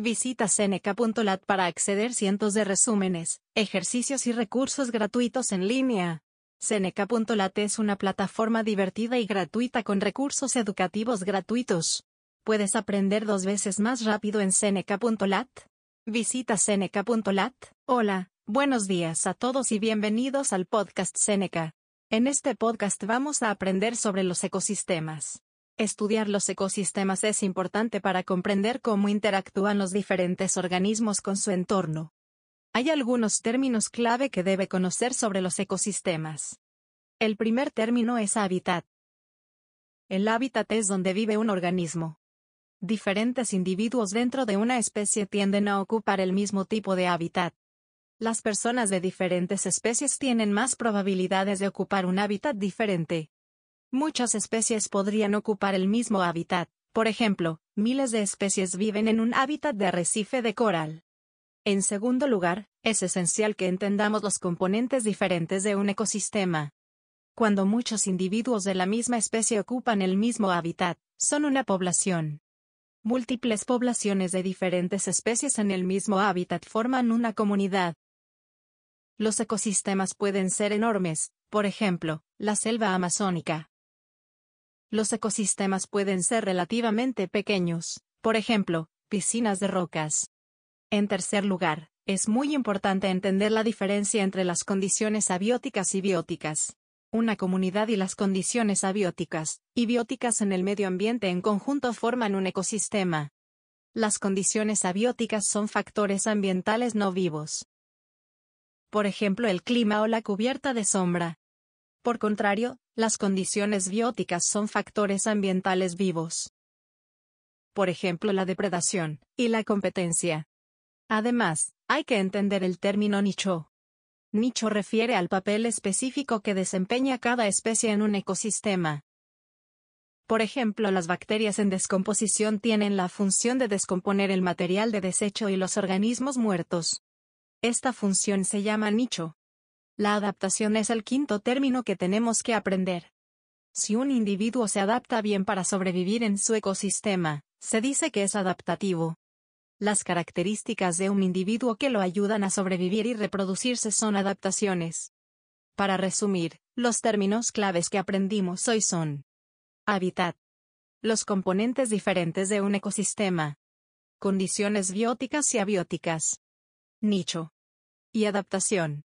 Visita Seneca.lat para acceder cientos de resúmenes, ejercicios y recursos gratuitos en línea. Seneca.lat es una plataforma divertida y gratuita con recursos educativos gratuitos. Puedes aprender dos veces más rápido en Seneca.lat. Visita Seneca.lat. Hola, buenos días a todos y bienvenidos al podcast Seneca. En este podcast vamos a aprender sobre los ecosistemas. Estudiar los ecosistemas es importante para comprender cómo interactúan los diferentes organismos con su entorno. Hay algunos términos clave que debe conocer sobre los ecosistemas. El primer término es hábitat. El hábitat es donde vive un organismo. Diferentes individuos dentro de una especie tienden a ocupar el mismo tipo de hábitat. Las personas de diferentes especies tienen más probabilidades de ocupar un hábitat diferente. Muchas especies podrían ocupar el mismo hábitat, por ejemplo, miles de especies viven en un hábitat de arrecife de coral. En segundo lugar, es esencial que entendamos los componentes diferentes de un ecosistema. Cuando muchos individuos de la misma especie ocupan el mismo hábitat, son una población. Múltiples poblaciones de diferentes especies en el mismo hábitat forman una comunidad. Los ecosistemas pueden ser enormes, por ejemplo, la selva amazónica. Los ecosistemas pueden ser relativamente pequeños, por ejemplo, piscinas de rocas. En tercer lugar, es muy importante entender la diferencia entre las condiciones abióticas y bióticas. Una comunidad y las condiciones abióticas y bióticas en el medio ambiente en conjunto forman un ecosistema. Las condiciones abióticas son factores ambientales no vivos. Por ejemplo, el clima o la cubierta de sombra. Por contrario, las condiciones bióticas son factores ambientales vivos. Por ejemplo, la depredación y la competencia. Además, hay que entender el término nicho. Nicho refiere al papel específico que desempeña cada especie en un ecosistema. Por ejemplo, las bacterias en descomposición tienen la función de descomponer el material de desecho y los organismos muertos. Esta función se llama nicho. La adaptación es el quinto término que tenemos que aprender. Si un individuo se adapta bien para sobrevivir en su ecosistema, se dice que es adaptativo. Las características de un individuo que lo ayudan a sobrevivir y reproducirse son adaptaciones. Para resumir, los términos claves que aprendimos hoy son hábitat, los componentes diferentes de un ecosistema, condiciones bióticas y abióticas, nicho y adaptación.